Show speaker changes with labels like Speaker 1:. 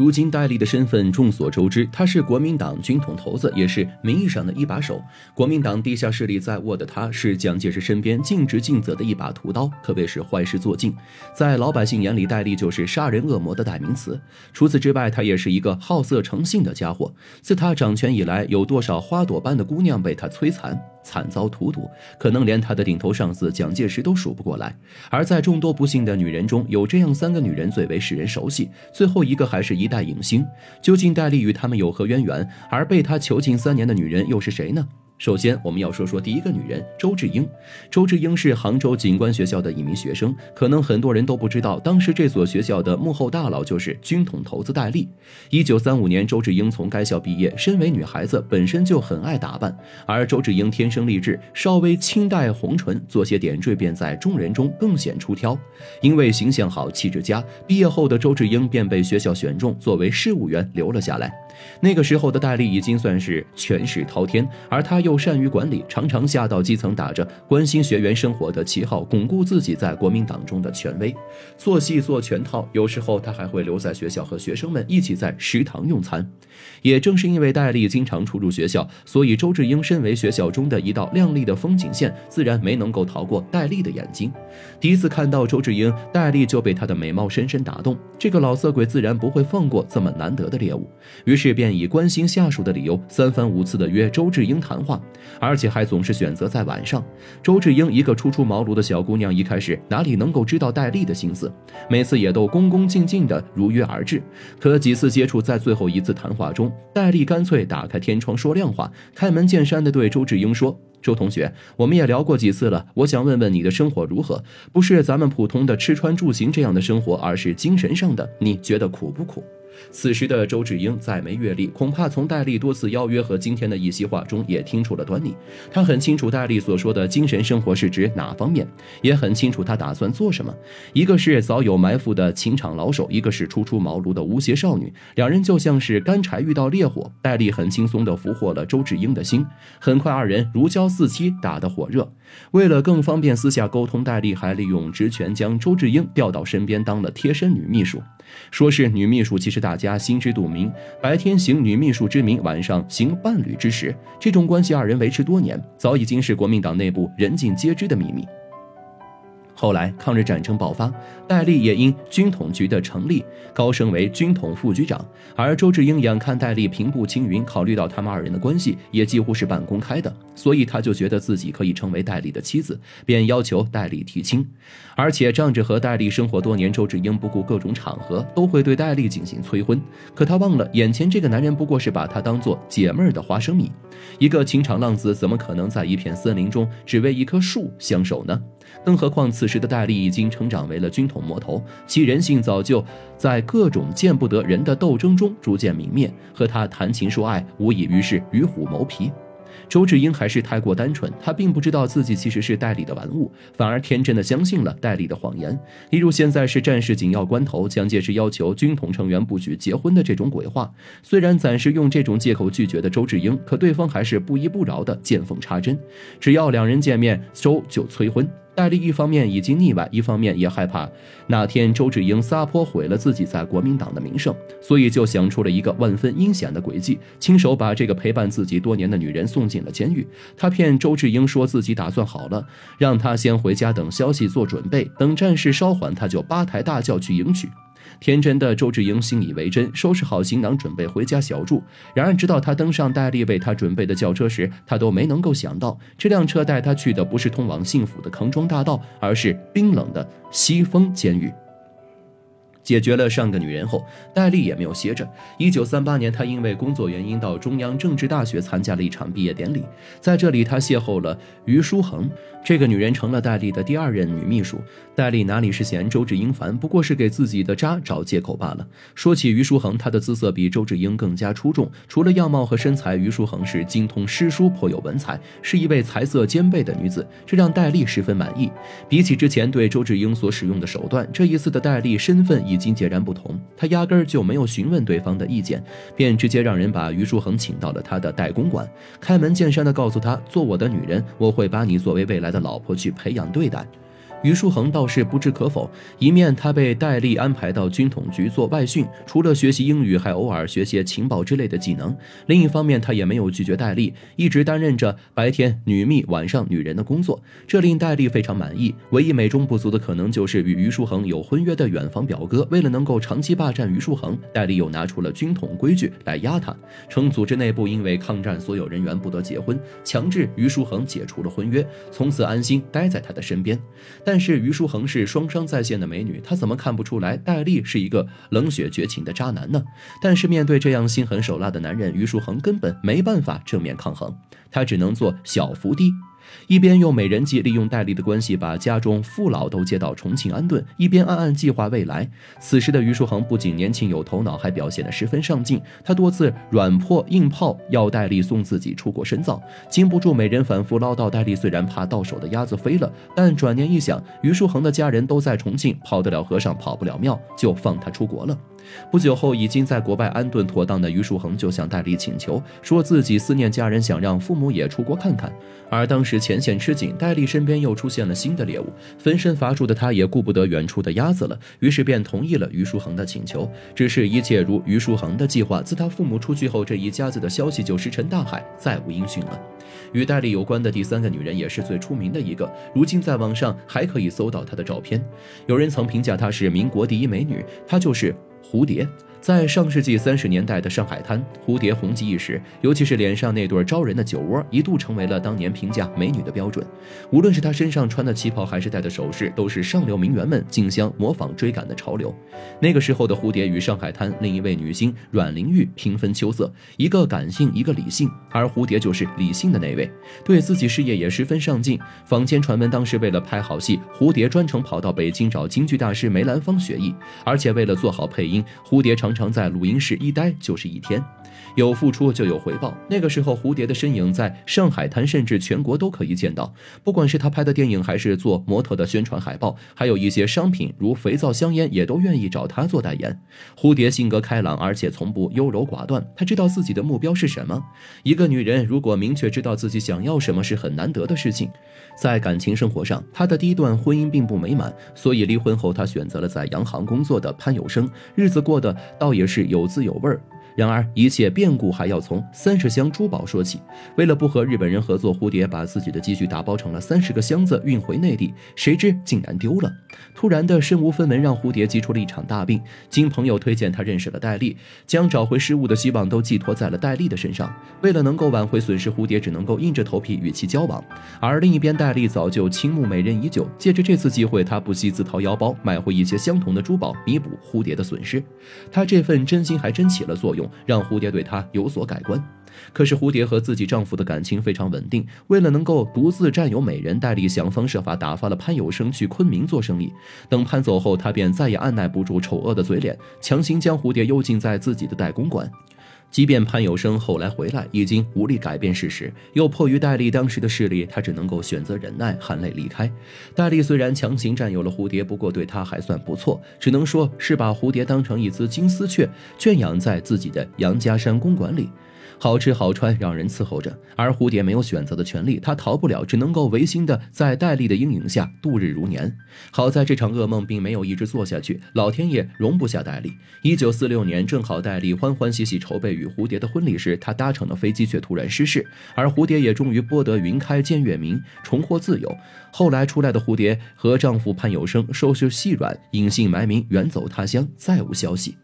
Speaker 1: 如今戴笠的身份众所周知，他是国民党军统头子，也是名义上的一把手。国民党地下势力在握的他，是蒋介石身边尽职尽责的一把屠刀，可谓是坏事做尽。在老百姓眼里，戴笠就是杀人恶魔的代名词。除此之外，他也是一个好色成性的家伙。自他掌权以来，有多少花朵般的姑娘被他摧残？惨遭荼毒，可能连他的顶头上司蒋介石都数不过来。而在众多不幸的女人中，有这样三个女人最为使人熟悉，最后一个还是一代影星。究竟戴笠与他们有何渊源？而被他囚禁三年的女人又是谁呢？首先，我们要说说第一个女人周志英。周志英是杭州警官学校的一名学生，可能很多人都不知道，当时这所学校的幕后大佬就是军统头子戴笠。一九三五年，周志英从该校毕业。身为女孩子，本身就很爱打扮，而周志英天生丽质，稍微轻黛红唇，做些点缀，便在众人中更显出挑。因为形象好，气质佳，毕业后的周志英便被学校选中，作为事务员留了下来。那个时候的戴笠已经算是权势滔天，而他又善于管理，常常下到基层，打着关心学员生活的旗号，巩固自己在国民党中的权威。做戏做全套，有时候他还会留在学校和学生们一起在食堂用餐。也正是因为戴笠经常出入学校，所以周志英身为学校中的一道亮丽的风景线，自然没能够逃过戴笠的眼睛。第一次看到周志英，戴笠就被她的美貌深深打动。这个老色鬼自然不会放过这么难得的猎物，于是便以关心下属的理由，三番五次的约周志英谈话，而且还总是选择在晚上。周志英一个初出茅庐的小姑娘，一开始哪里能够知道戴笠的心思，每次也都恭恭敬敬的如约而至。可几次接触，在最后一次谈话中，戴笠干脆打开天窗说亮话，开门见山地对周志英说：“周同学，我们也聊过几次了，我想问问你的生活如何？不是咱们普通的吃穿住行这样的生活，而是精神上的，你觉得苦不苦？”此时的周志英再没阅历，恐怕从戴笠多次邀约和今天的一席话中也听出了端倪。他很清楚戴笠所说的精神生活是指哪方面，也很清楚他打算做什么。一个是早有埋伏的情场老手，一个是初出茅庐的无邪少女，两人就像是干柴遇到烈火。戴笠很轻松地俘获了周志英的心，很快二人如胶似漆，打得火热。为了更方便私下沟通，戴笠还利用职权将周志英调到身边当了贴身女秘书。说是女秘书，其实大家心知肚明，白天行女秘书之名，晚上行伴侣之实。这种关系二人维持多年，早已经是国民党内部人尽皆知的秘密。后来抗日战争爆发，戴笠也因军统局的成立高升为军统副局长，而周志英眼看戴笠平步青云，考虑到他们二人的关系也几乎是半公开的，所以他就觉得自己可以成为戴笠的妻子，便要求戴笠提亲。而且仗着和戴笠生活多年，周志英不顾各种场合都会对戴笠进行催婚。可他忘了，眼前这个男人不过是把他当做解闷儿的花生米，一个情场浪子怎么可能在一片森林中只为一棵树相守呢？更何况此时的戴笠已经成长为了军统魔头，其人性早就在各种见不得人的斗争中逐渐泯灭。和他谈情说爱，无异于是与虎谋皮。周志英还是太过单纯，他并不知道自己其实是戴笠的玩物，反而天真的相信了戴笠的谎言。例如现在是战事紧要关头，蒋介石要求军统成员不许结婚的这种鬼话。虽然暂时用这种借口拒绝的周志英，可对方还是不依不饶的见缝插针，只要两人见面，周就催婚。戴笠一方面已经腻歪，一方面也害怕那天周志英撒泼毁了自己在国民党的名声，所以就想出了一个万分阴险的诡计，亲手把这个陪伴自己多年的女人送进了监狱。他骗周志英说自己打算好了，让他先回家等消息做准备，等战事稍缓，他就八抬大轿去迎娶。天真的周志英信以为真，收拾好行囊，准备回家小住。然而，直到他登上戴笠为他准备的轿车时，他都没能够想到，这辆车带他去的不是通往幸福的康庄大道，而是冰冷的西风监狱。解决了上个女人后，戴笠也没有歇着。一九三八年，他因为工作原因到中央政治大学参加了一场毕业典礼，在这里他邂逅了于书恒。这个女人成了戴笠的第二任女秘书。戴笠哪里是嫌周志英烦，不过是给自己的渣找借口罢了。说起于书恒，她的姿色比周志英更加出众。除了样貌和身材，于书恒是精通诗书，颇有文采，是一位才色兼备的女子，这让戴笠十分满意。比起之前对周志英所使用的手段，这一次的戴笠身份已经截然不同。他压根儿就没有询问对方的意见，便直接让人把于书恒请到了他的代公馆，开门见山的告诉他：“做我的女人，我会把你作为未来。”的老婆去培养对待，于书恒倒是不置可否，一面他被戴笠安排到军统局做外训，除了学习英语，还偶尔学些情报之类的技能；另一方面，他也没有拒绝戴笠，一直担任着白天女秘、晚上女人的工作，这令戴笠非常满意。唯一美中不足的可能就是与于书恒有婚约的远房表哥，为了能够长期霸占于书恒，戴笠又拿出了军统规矩来压他，称组织内部因为抗战，所有人员不得结婚，强制于书恒解除了婚约，从此安心待在他的身边。但是于书恒是双商在线的美女，他怎么看不出来戴笠是一个冷血绝情的渣男呢？但是面对这样心狠手辣的男人，于书恒根本没办法正面抗衡，他只能做小伏低。一边用美人计利用戴笠的关系把家中父老都接到重庆安顿，一边暗暗计划未来。此时的余叔恒不仅年轻有头脑，还表现得十分上进。他多次软破硬泡，要戴笠送自己出国深造。经不住美人反复唠叨，戴笠虽然怕到手的鸭子飞了，但转念一想，余叔恒的家人都在重庆，跑得了和尚跑不了庙，就放他出国了。不久后，已经在国外安顿妥当的于树恒就向戴笠请求，说自己思念家人，想让父母也出国看看。而当时前线吃紧，戴笠身边又出现了新的猎物，分身乏术的他也顾不得远处的鸭子了，于是便同意了于树恒的请求。只是，一切如于树恒的计划，自他父母出去后，这一家子的消息就石沉大海，再无音讯了。与戴笠有关的第三个女人，也是最出名的一个，如今在网上还可以搜到她的照片。有人曾评价她是民国第一美女，她就是。蝴蝶。在上世纪三十年代的上海滩，蝴蝶红极一时，尤其是脸上那对招人的酒窝，一度成为了当年评价美女的标准。无论是她身上穿的旗袍，还是戴的首饰，都是上流名媛们竞相模仿追赶的潮流。那个时候的蝴蝶与上海滩另一位女星阮玲玉平分秋色，一个感性，一个理性，而蝴蝶就是理性的那位，对自己事业也十分上进。坊间传闻，当时为了拍好戏，蝴蝶专程跑到北京找京剧大师梅兰芳学艺，而且为了做好配音，蝴蝶常。常常在录音室一待就是一天，有付出就有回报。那个时候，蝴蝶的身影在上海滩甚至全国都可以见到。不管是他拍的电影，还是做模特的宣传海报，还有一些商品如肥皂、香烟，也都愿意找他做代言。蝴蝶性格开朗，而且从不优柔寡断。他知道自己的目标是什么。一个女人如果明确知道自己想要什么，是很难得的事情。在感情生活上，她的第一段婚姻并不美满，所以离婚后，她选择了在洋行工作的潘有生，日子过得倒也是有滋有味儿。然而，一切变故还要从三十箱珠宝说起。为了不和日本人合作，蝴蝶把自己的积蓄打包成了三十个箱子运回内地，谁知竟然丢了。突然的身无分文让蝴蝶急出了一场大病。经朋友推荐，他认识了戴笠，将找回失物的希望都寄托在了戴笠的身上。为了能够挽回损失，蝴蝶只能够硬着头皮与其交往。而另一边，戴笠早就倾慕美人已久，借着这次机会，他不惜自掏腰包买回一些相同的珠宝，弥补蝴蝶的损失。他这份真心还真起了作用。让蝴蝶对她有所改观，可是蝴蝶和自己丈夫的感情非常稳定。为了能够独自占有美人，戴笠想方设法打发了潘有生去昆明做生意。等潘走后，他便再也按耐不住丑恶的嘴脸，强行将蝴蝶幽禁在自己的代公馆。即便潘有生后来回来，已经无力改变事实，又迫于戴笠当时的势力，他只能够选择忍耐，含泪离开。戴笠虽然强行占有了蝴蝶，不过对他还算不错，只能说是把蝴蝶当成一只金丝雀，圈养在自己的杨家山公馆里。好吃好穿，让人伺候着，而蝴蝶没有选择的权利，它逃不了，只能够违心的在戴笠的阴影下度日如年。好在这场噩梦并没有一直做下去，老天爷容不下戴笠。一九四六年，正好戴笠欢欢喜喜筹备与蝴蝶的婚礼时，他搭乘的飞机却突然失事，而蝴蝶也终于拨得云开见月明，重获自由。后来出来的蝴蝶和丈夫潘有生收拾细软，隐姓埋名，远走他乡，再无消息。